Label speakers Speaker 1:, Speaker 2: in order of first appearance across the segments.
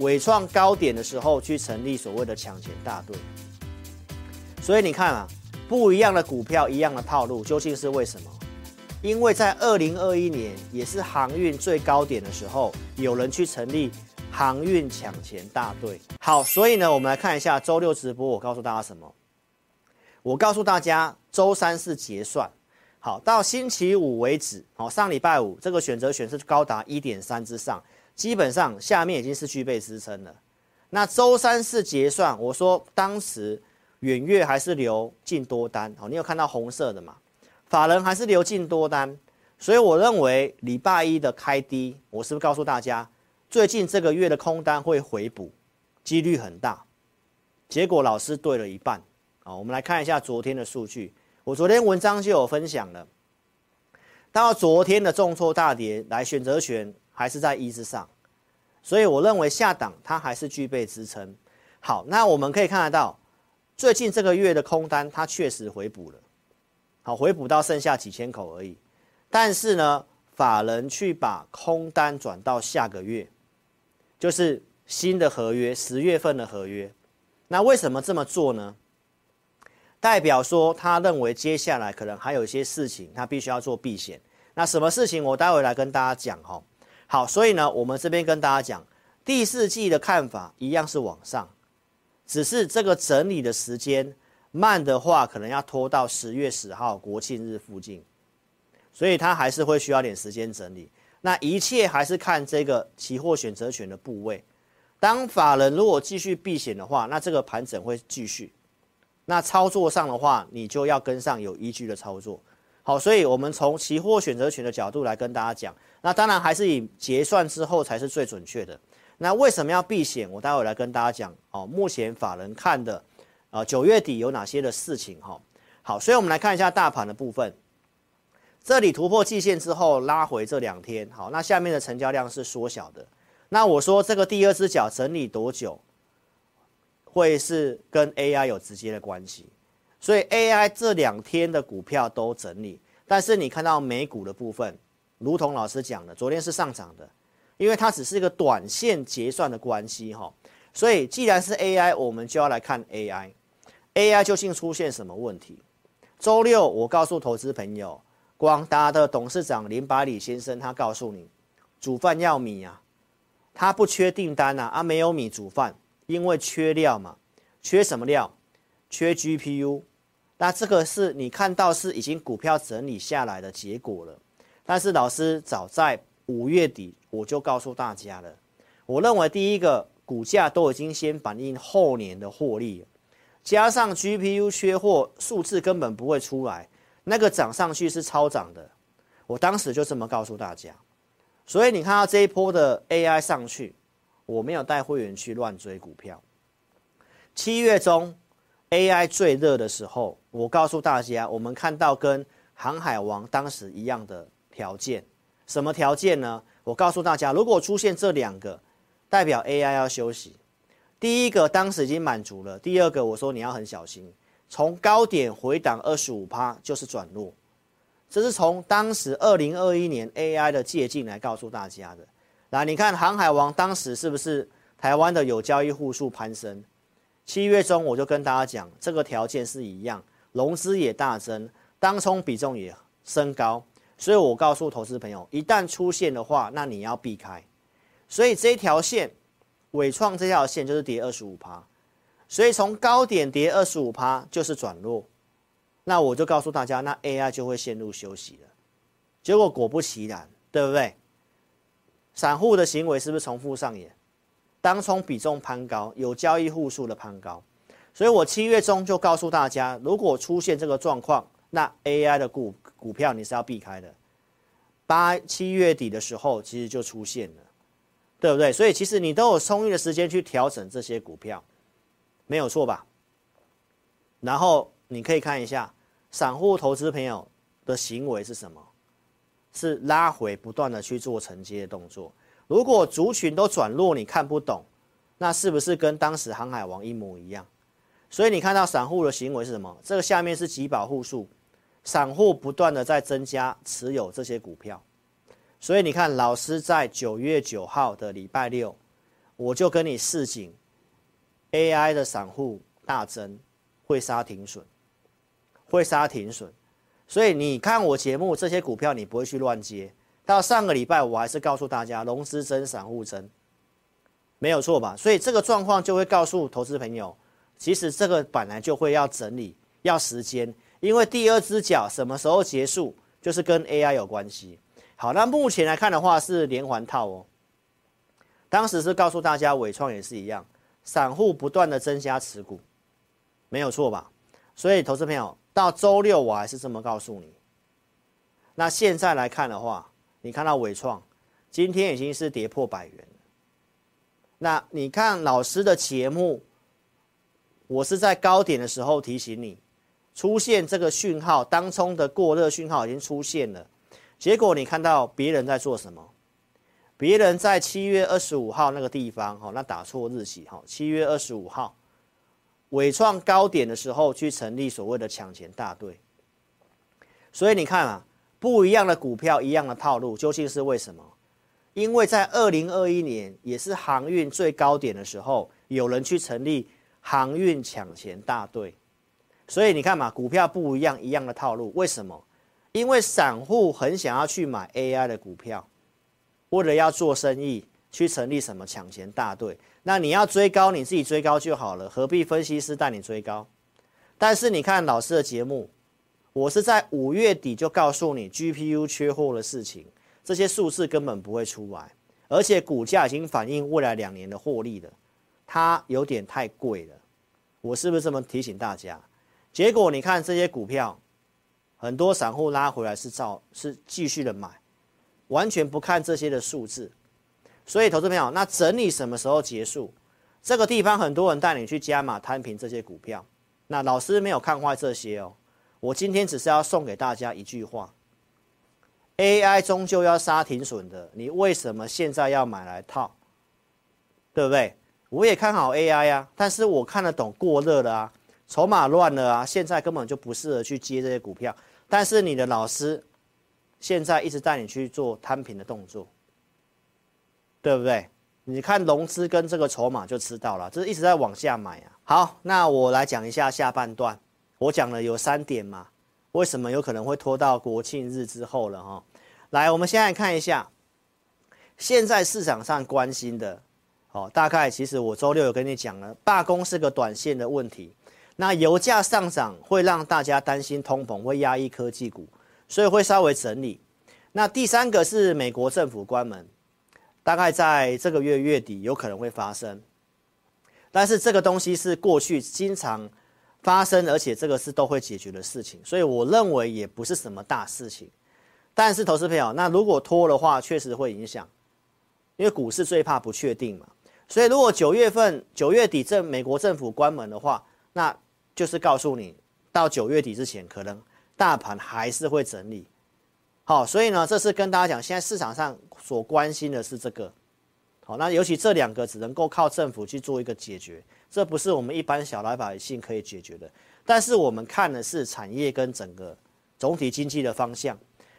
Speaker 1: 纬创高点的时候去成立所谓的抢钱大队。所以你看啊，不一样的股票，一样的套路，究竟是为什么？因为在二零二一年也是航运最高点的时候，有人去成立航运抢钱大队。好，所以呢，我们来看一下周六直播，我告诉大家什么？我告诉大家，周三是结算。好，到星期五为止，好，上礼拜五这个选择权是高达一点三之上，基本上下面已经是具备支撑了。那周三是结算，我说当时远月还是留进多单，好，你有看到红色的吗？法人还是留进多单，所以我认为礼拜一的开低，我是不是告诉大家，最近这个月的空单会回补，几率很大。结果老师对了一半，好，我们来看一下昨天的数据。我昨天文章就有分享了，到昨天的重挫大跌，来选择权还是在一之上，所以我认为下档它还是具备支撑。好，那我们可以看得到，最近这个月的空单它确实回补了，好，回补到剩下几千口而已。但是呢，法人去把空单转到下个月，就是新的合约，十月份的合约。那为什么这么做呢？代表说，他认为接下来可能还有一些事情，他必须要做避险。那什么事情，我待会来跟大家讲哈。好，所以呢，我们这边跟大家讲，第四季的看法一样是往上，只是这个整理的时间慢的话，可能要拖到十月十号国庆日附近，所以它还是会需要点时间整理。那一切还是看这个期货选择权的部位。当法人如果继续避险的话，那这个盘整会继续。那操作上的话，你就要跟上有依据的操作。好，所以我们从期货选择权的角度来跟大家讲，那当然还是以结算之后才是最准确的。那为什么要避险？我待会来跟大家讲哦。目前法人看的，呃，九月底有哪些的事情哈？好，所以我们来看一下大盘的部分。这里突破季线之后拉回这两天，好，那下面的成交量是缩小的。那我说这个第二只脚整理多久？会是跟 AI 有直接的关系，所以 AI 这两天的股票都整理，但是你看到美股的部分，如同老师讲的，昨天是上涨的，因为它只是一个短线结算的关系哈，所以既然是 AI，我们就要来看 AI，AI 究竟出现什么问题？周六我告诉投资朋友，广达的董事长林百里先生他告诉你，煮饭要米啊，他不缺订单啊，啊没有米煮饭。因为缺料嘛，缺什么料？缺 GPU。那这个是你看到是已经股票整理下来的结果了。但是老师早在五月底我就告诉大家了，我认为第一个股价都已经先反映后年的获利，加上 GPU 缺货，数字根本不会出来，那个涨上去是超涨的。我当时就这么告诉大家。所以你看到这一波的 AI 上去。我没有带会员去乱追股票。七月中 AI 最热的时候，我告诉大家，我们看到跟航海王当时一样的条件，什么条件呢？我告诉大家，如果出现这两个，代表 AI 要休息。第一个当时已经满足了，第二个我说你要很小心，从高点回档二十五趴就是转弱，这是从当时二零二一年 AI 的借镜来告诉大家的。来，你看航海王当时是不是台湾的有交易户数攀升？七月中我就跟大家讲，这个条件是一样，融资也大增，当冲比重也升高，所以我告诉投资朋友，一旦出现的话，那你要避开。所以这条线，纬创这条线就是跌二十五趴，所以从高点跌二十五趴就是转弱，那我就告诉大家，那 AI 就会陷入休息了。结果果不其然，对不对？散户的行为是不是重复上演？当冲比重攀高，有交易户数的攀高，所以我七月中就告诉大家，如果出现这个状况，那 AI 的股股票你是要避开的。八七月底的时候，其实就出现了，对不对？所以其实你都有充裕的时间去调整这些股票，没有错吧？然后你可以看一下散户投资朋友的行为是什么？是拉回，不断的去做承接的动作。如果族群都转弱，你看不懂，那是不是跟当时航海王一模一样？所以你看到散户的行为是什么？这个下面是几保户数，散户不断的在增加持有这些股票。所以你看，老师在九月九号的礼拜六，我就跟你示警，AI 的散户大增，会杀停损，会杀停损。所以你看我节目这些股票，你不会去乱接。到上个礼拜，我还是告诉大家，融资增，散户增，没有错吧？所以这个状况就会告诉投资朋友，其实这个本来就会要整理，要时间，因为第二只脚什么时候结束，就是跟 AI 有关系。好，那目前来看的话是连环套哦。当时是告诉大家，伟创也是一样，散户不断的增加持股，没有错吧？所以投资朋友，到周六我还是这么告诉你。那现在来看的话。你看到伟创今天已经是跌破百元，那你看老师的节目，我是在高点的时候提醒你，出现这个讯号，当冲的过热讯号已经出现了。结果你看到别人在做什么？别人在七月二十五号那个地方，哦，那打错日期，哈，七月二十五号，伟创高点的时候去成立所谓的抢钱大队。所以你看啊。不一样的股票，一样的套路，究竟是为什么？因为在二零二一年，也是航运最高点的时候，有人去成立航运抢钱大队。所以你看嘛，股票不一样，一样的套路，为什么？因为散户很想要去买 AI 的股票，为了要做生意，去成立什么抢钱大队。那你要追高，你自己追高就好了，何必分析师带你追高？但是你看老师的节目。我是在五月底就告诉你 GPU 缺货的事情，这些数字根本不会出来，而且股价已经反映未来两年的获利了，它有点太贵了。我是不是这么提醒大家？结果你看这些股票，很多散户拉回来是照是继续的买，完全不看这些的数字。所以投资朋友，那整理什么时候结束？这个地方很多人带你去加码摊平这些股票，那老师没有看坏这些哦。我今天只是要送给大家一句话：AI 终究要杀停损的，你为什么现在要买来套？对不对？我也看好 AI 啊，但是我看得懂过热了啊，筹码乱了啊，现在根本就不适合去接这些股票。但是你的老师现在一直带你去做摊平的动作，对不对？你看融资跟这个筹码就知道了，这是一直在往下买啊。好，那我来讲一下下半段。我讲了有三点嘛，为什么有可能会拖到国庆日之后了哈？来，我们现在看一下，现在市场上关心的，哦，大概其实我周六有跟你讲了，罢工是个短线的问题，那油价上涨会让大家担心通膨会压抑科技股，所以会稍微整理。那第三个是美国政府关门，大概在这个月月底有可能会发生，但是这个东西是过去经常。发生，而且这个是都会解决的事情，所以我认为也不是什么大事情。但是投资朋友，那如果拖的话，确实会影响，因为股市最怕不确定嘛。所以如果九月份九月底政美国政府关门的话，那就是告诉你，到九月底之前，可能大盘还是会整理。好，所以呢，这是跟大家讲，现在市场上所关心的是这个。好，那尤其这两个只能够靠政府去做一个解决。这不是我们一般小老百姓可以解决的，但是我们看的是产业跟整个总体经济的方向，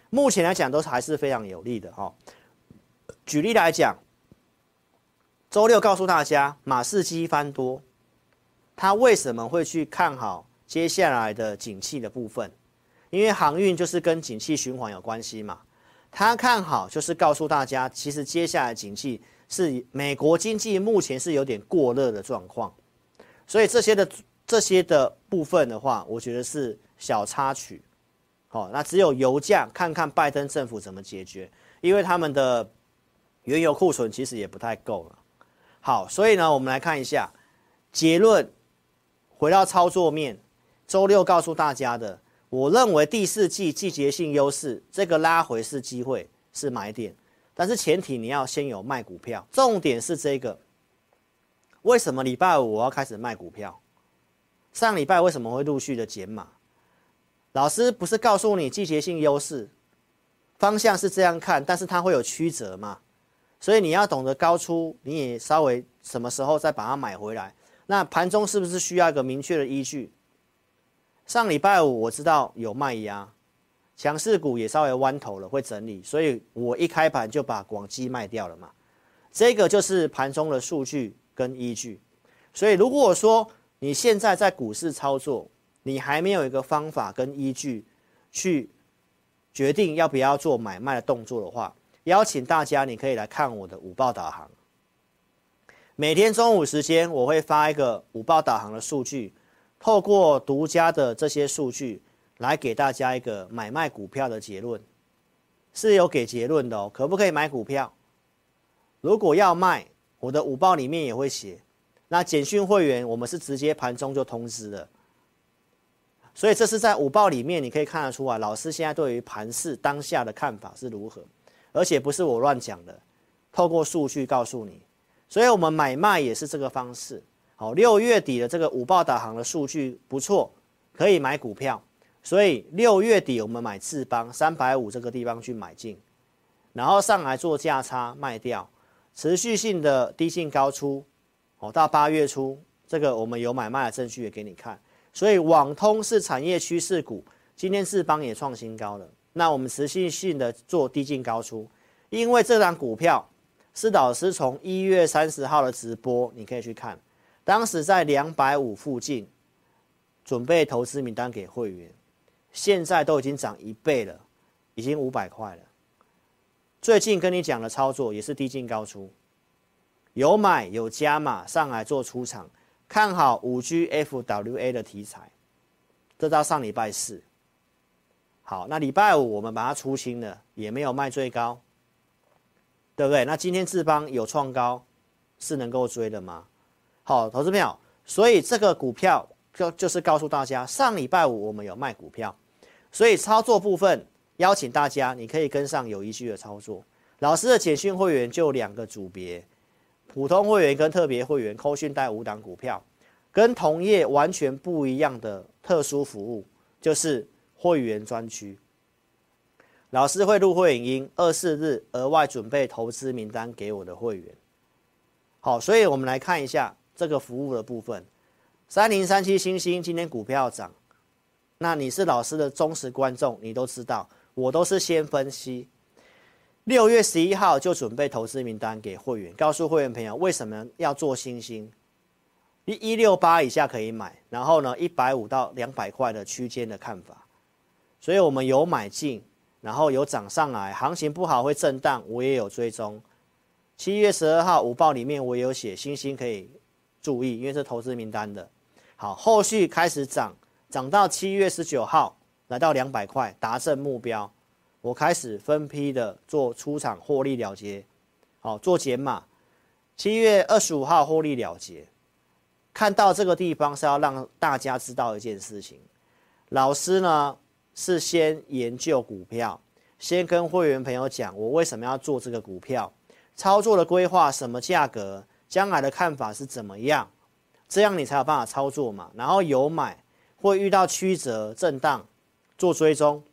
Speaker 1: 目前来讲都还是非常有利的哈。举例来讲，周六告诉大家马士基翻多，他为什么会去看好接下来的景气的部分？因为航运就是跟景气循环有关系嘛，他看好就是告诉大家，其实接下来景气是美国经济目前是有点过热的状况。所以这些的这些的部分的话，我觉得是小插曲，好，那只有油价看看拜登政府怎么解决，因为他们的原油库存其实也不太够了。好，所以呢，我们来看一下结论，回到操作面，周六告诉大家的，我认为第四季季节性优势，这个拉回是机会，是买点，但是前提你要先有卖股票，重点是这个。为什么礼拜五我要开始卖股票？上礼拜为什么会陆续的减码？老师不是告诉你季节性优势方向是这样看，但是它会有曲折嘛？所以你要懂得高出，你也稍微什么时候再把它买回来。那盘中是不是需要一个明确的依据？上礼拜五我知道有卖压，强势股也稍微弯头了，会整理，所以我一开盘就把广基卖掉了嘛。这个就是盘中的数据跟依据。所以如果说你现在在股市操作，你还没有一个方法跟依据去决定要不要做买卖的动作的话，邀请大家你可以来看我的午报导航。每天中午时间我会发一个午报导航的数据，透过独家的这些数据来给大家一个买卖股票的结论，是有给结论的哦。可不可以买股票？如果要卖，我的午报里面也会写。那简讯会员我们是直接盘中就通知的。所以这是在午报里面，你可以看得出来，老师现在对于盘市当下的看法是如何，而且不是我乱讲的，透过数据告诉你。所以我们买卖也是这个方式。好，六月底的这个午报导航的数据不错，可以买股票。所以六月底我们买智邦三百五这个地方去买进，然后上来做价差卖掉，持续性的低进高出。哦，到八月初这个我们有买卖的证据也给你看。所以网通是产业趋势股，今天智邦也创新高了。那我们持续性的做低进高出，因为这档股票是老师从一月三十号的直播，你可以去看，当时在两百五附近，准备投资名单给会员，现在都已经涨一倍了，已经五百块了。最近跟你讲的操作也是低进高出，有买有加码上来做出场。看好五 G FWA 的题材，这到上礼拜四。好，那礼拜五我们把它出清了，也没有卖最高，对不对？那今天智邦有创高，是能够追的吗？好，投资朋友，所以这个股票就就是告诉大家，上礼拜五我们有卖股票，所以操作部分邀请大家，你可以跟上有依据的操作。老师的简讯会员就两个组别。普通会员跟特别会员扣讯带五档股票，跟同业完全不一样的特殊服务，就是会员专区。老师会录会影音，二四日额外准备投资名单给我的会员。好，所以我们来看一下这个服务的部分。三零三七星星今天股票涨，那你是老师的忠实观众，你都知道，我都是先分析。六月十一号就准备投资名单给会员，告诉会员朋友为什么要做星星，一一六八以下可以买，然后呢一百五到两百块的区间的看法，所以我们有买进，然后有涨上来，行情不好会震荡，我也有追踪。七月十二号午报里面我也有写星星可以注意，因为是投资名单的。好，后续开始涨，涨到七月十九号来到两百块，达成目标。我开始分批的做出场获利了结，好做减码。七月二十五号获利了结，看到这个地方是要让大家知道一件事情。老师呢是先研究股票，先跟会员朋友讲我为什么要做这个股票，操作的规划，什么价格，将来的看法是怎么样，这样你才有办法操作嘛。然后有买会遇到曲折震荡，做追踪。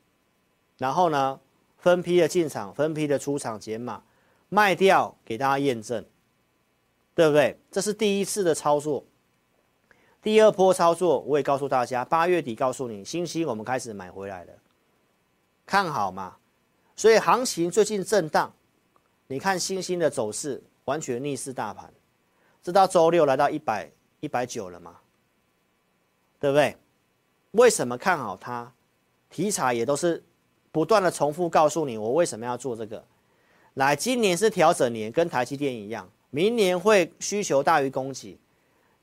Speaker 1: 然后呢，分批的进场，分批的出场减码，卖掉给大家验证，对不对？这是第一次的操作。第二波操作，我也告诉大家，八月底告诉你，星星我们开始买回来了，看好吗？所以行情最近震荡，你看星星的走势完全逆势大盘，直到周六来到一百一百九了嘛，对不对？为什么看好它？题材也都是。不断的重复告诉你，我为什么要做这个。来，今年是调整年，跟台积电一样，明年会需求大于供给，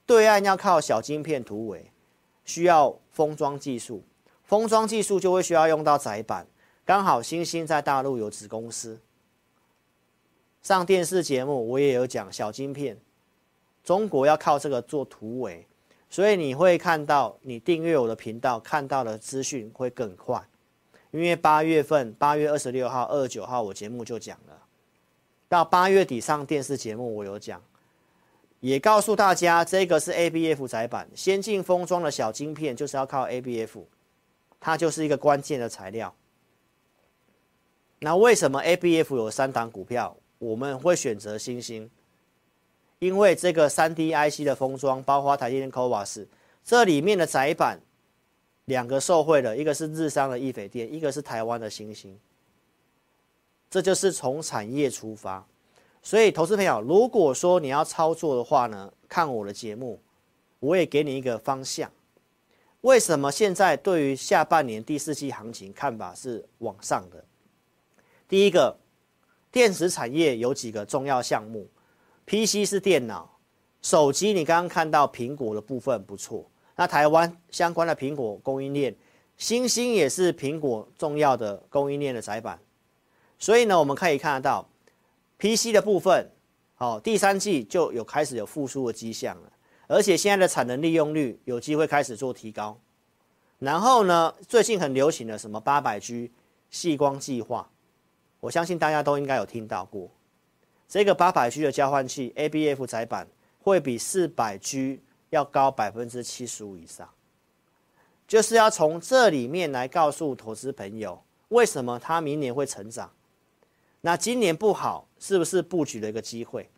Speaker 1: 对岸要靠小晶片突围，需要封装技术，封装技术就会需要用到载板，刚好欣兴在大陆有子公司，上电视节目我也有讲小晶片，中国要靠这个做突围，所以你会看到你订阅我的频道看到的资讯会更快。因为八月份，八月二十六号、二十九号，我节目就讲了。到八月底上电视节目，我有讲，也告诉大家，这个是 ABF 载板，先进封装的小晶片，就是要靠 ABF，它就是一个关键的材料。那为什么 ABF 有三档股票，我们会选择欣兴？因为这个三 D IC 的封装，包括台积电 CoWoS，这里面的窄板。两个受惠的，一个是日商的易斐电，一个是台湾的星星。这就是从产业出发，所以，投资朋友，如果说你要操作的话呢，看我的节目，我也给你一个方向。为什么现在对于下半年第四季行情看法是往上的？第一个，电子产业有几个重要项目，PC 是电脑，手机你刚刚看到苹果的部分不错，那台湾相关的苹果供应链，新兴也是苹果重要的供应链的载板，所以呢，我们可以看得到。PC 的部分，好，第三季就有开始有复苏的迹象了，而且现在的产能利用率有机会开始做提高。然后呢，最近很流行的什么八百 G 矽光计划，我相信大家都应该有听到过。这个八百 G 的交换器 ABF 载板会比四百 G 要高百分之七十五以上，就是要从这里面来告诉投资朋友，为什么它明年会成长。那今年不好，是不是布局的一个机会？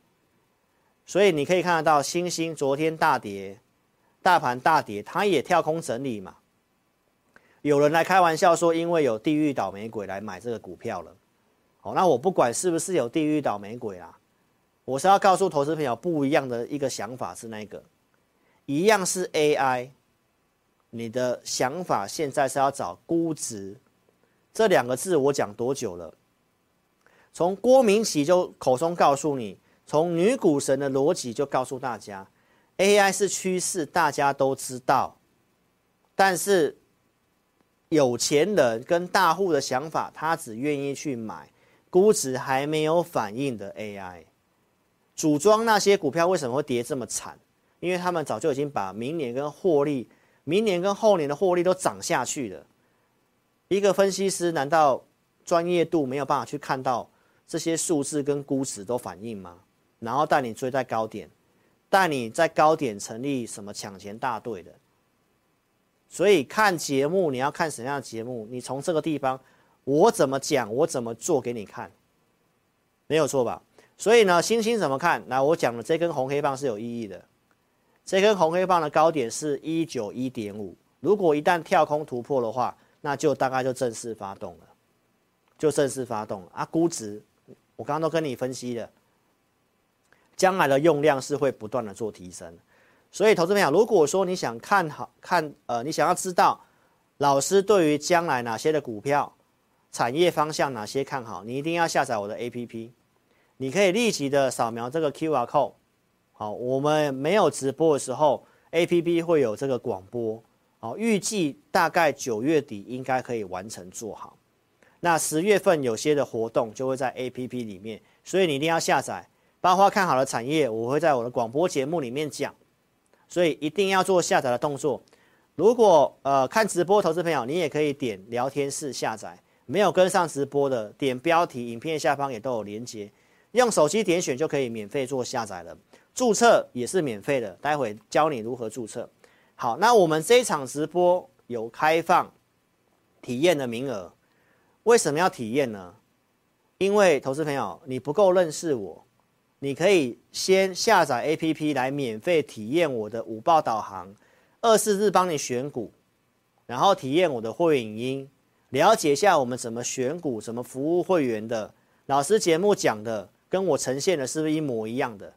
Speaker 1: 所以你可以看得到，欣兴昨天大跌，大盘大跌，它也跳空整理嘛。有人来开玩笑说，因为有地狱倒霉鬼来买这个股票了。那我不管是不是有地狱倒霉鬼啦，我是要告诉投资朋友不一样的一个想法是那个，一样是 AI，你的想法现在是要找估值，这两个字我讲多久了？从郭明錤就口中告诉你，从女股神的逻辑就告诉大家，AI 是趋势，大家都知道。但是有钱人跟大户的想法，他只愿意去买估值还没有反应的 AI。组装那些股票为什么会跌这么惨？因为他们早就已经把明年跟获利、明年跟后年的获利都涨下去了。一个分析师难道专业度没有办法去看到？这些数字跟估值都反映吗？然后带你追在高点，带你在高点成立什么抢钱大队的。所以看节目，你要看什么样的节目？你从这个地方，我怎么讲，我怎么做给你看，没有错吧？所以呢，星星怎么看？那我讲的这根红黑棒是有意义的。这根红黑棒的高点是一九一点五，如果一旦跳空突破的话，那就大概就正式发动了，就正式发动了啊，估值。我刚刚都跟你分析了，将来的用量是会不断的做提升，所以投资朋友，如果说你想看好看，呃，你想要知道老师对于将来哪些的股票产业方向哪些看好，你一定要下载我的 APP，你可以立即的扫描这个 QR code，好，我们没有直播的时候，APP 会有这个广播，好，预计大概九月底应该可以完成做好。那十月份有些的活动就会在 APP 里面，所以你一定要下载。包括看好的产业，我会在我的广播节目里面讲，所以一定要做下载的动作。如果呃看直播投资朋友，你也可以点聊天室下载。没有跟上直播的，点标题，影片下方也都有连接，用手机点选就可以免费做下载了。注册也是免费的，待会教你如何注册。好，那我们这一场直播有开放体验的名额。为什么要体验呢？因为投资朋友，你不够认识我，你可以先下载 APP 来免费体验我的午报导航，二四日帮你选股，然后体验我的会员影音，了解一下我们怎么选股，怎么服务会员的。老师节目讲的跟我呈现的是不是一模一样的？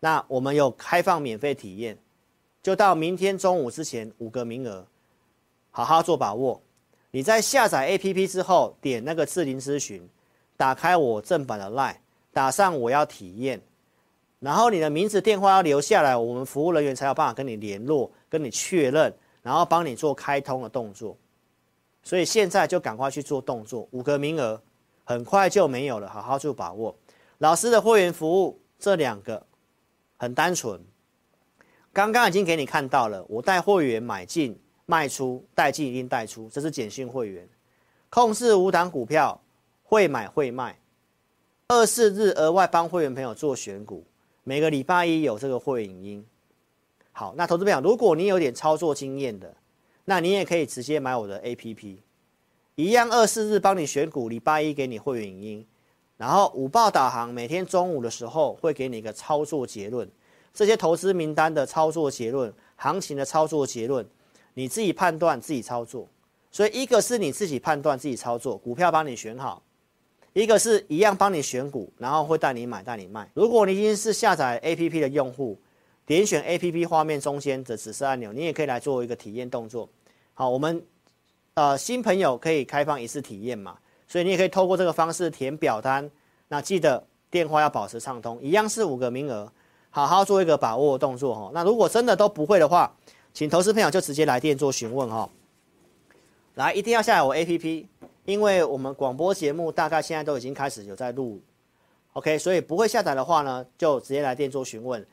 Speaker 1: 那我们有开放免费体验，就到明天中午之前五个名额，好好做把握。你在下载 APP 之后，点那个智霖咨询，打开我正版的 LINE，打上我要体验，然后你的名字电话要留下来，我们服务人员才有办法跟你联络，跟你确认，然后帮你做开通的动作。所以现在就赶快去做动作，五个名额很快就没有了，好好做把握。老师的会员服务这两个很单纯，刚刚已经给你看到了，我带会员买进。卖出带进一定带出，这是简讯会员，控制五档股票，会买会卖，二四日额外帮会员朋友做选股，每个礼拜一有这个会影音。好，那投资朋友，如果你有点操作经验的，那你也可以直接买我的 APP，一样二四日帮你选股，礼拜一给你会员音，然后午报导航，每天中午的时候会给你一个操作结论，这些投资名单的操作结论，行情的操作结论。你自己判断，自己操作，所以一个是你自己判断自己操作，股票帮你选好；一个是一样帮你选股，然后会带你买带你卖。如果你已经是下载 APP 的用户，点选 APP 画面中间的紫色按钮，你也可以来做一个体验动作。好，我们呃新朋友可以开放一次体验嘛，所以你也可以透过这个方式填表单。那记得电话要保持畅通，一样是五个名额，好好做一个把握动作哈。那如果真的都不会的话，请投资朋友就直接来电做询问哈。来，一定要下载我 APP，因为我们广播节目大概现在都已经开始有在录，OK，所以不会下载的话呢，就直接来电做询问。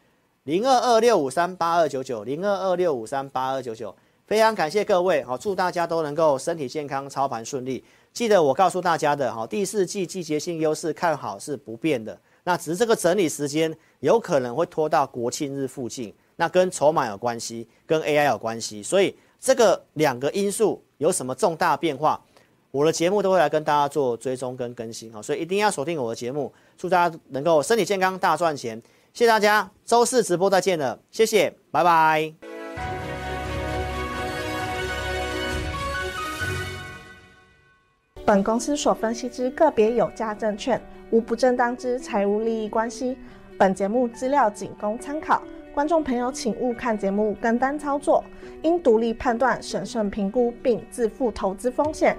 Speaker 1: 零二二六五三八二九九，零二二六五三八二九九，非常感谢各位，好，祝大家都能够身体健康，操盘顺利。记得我告诉大家的，哈，第四季季节性优势看好是不变的，那只是这个整理时间有可能会拖到国庆日附近，那跟筹码有关系，跟 AI 有关系，所以这个两个因素有什么重大变化，我的节目都会来跟大家做追踪跟更新，好，所以一定要锁定我的节目，祝大家能够身体健康，大赚钱。谢谢大家，周四直播再见了，谢谢，拜拜。
Speaker 2: 本公司所分析之个别有价证券，无不正当之财务利益关系。本节目资料仅供参考，观众朋友请勿看节目跟单操作，应独立判断、审慎评估并自负投资风险。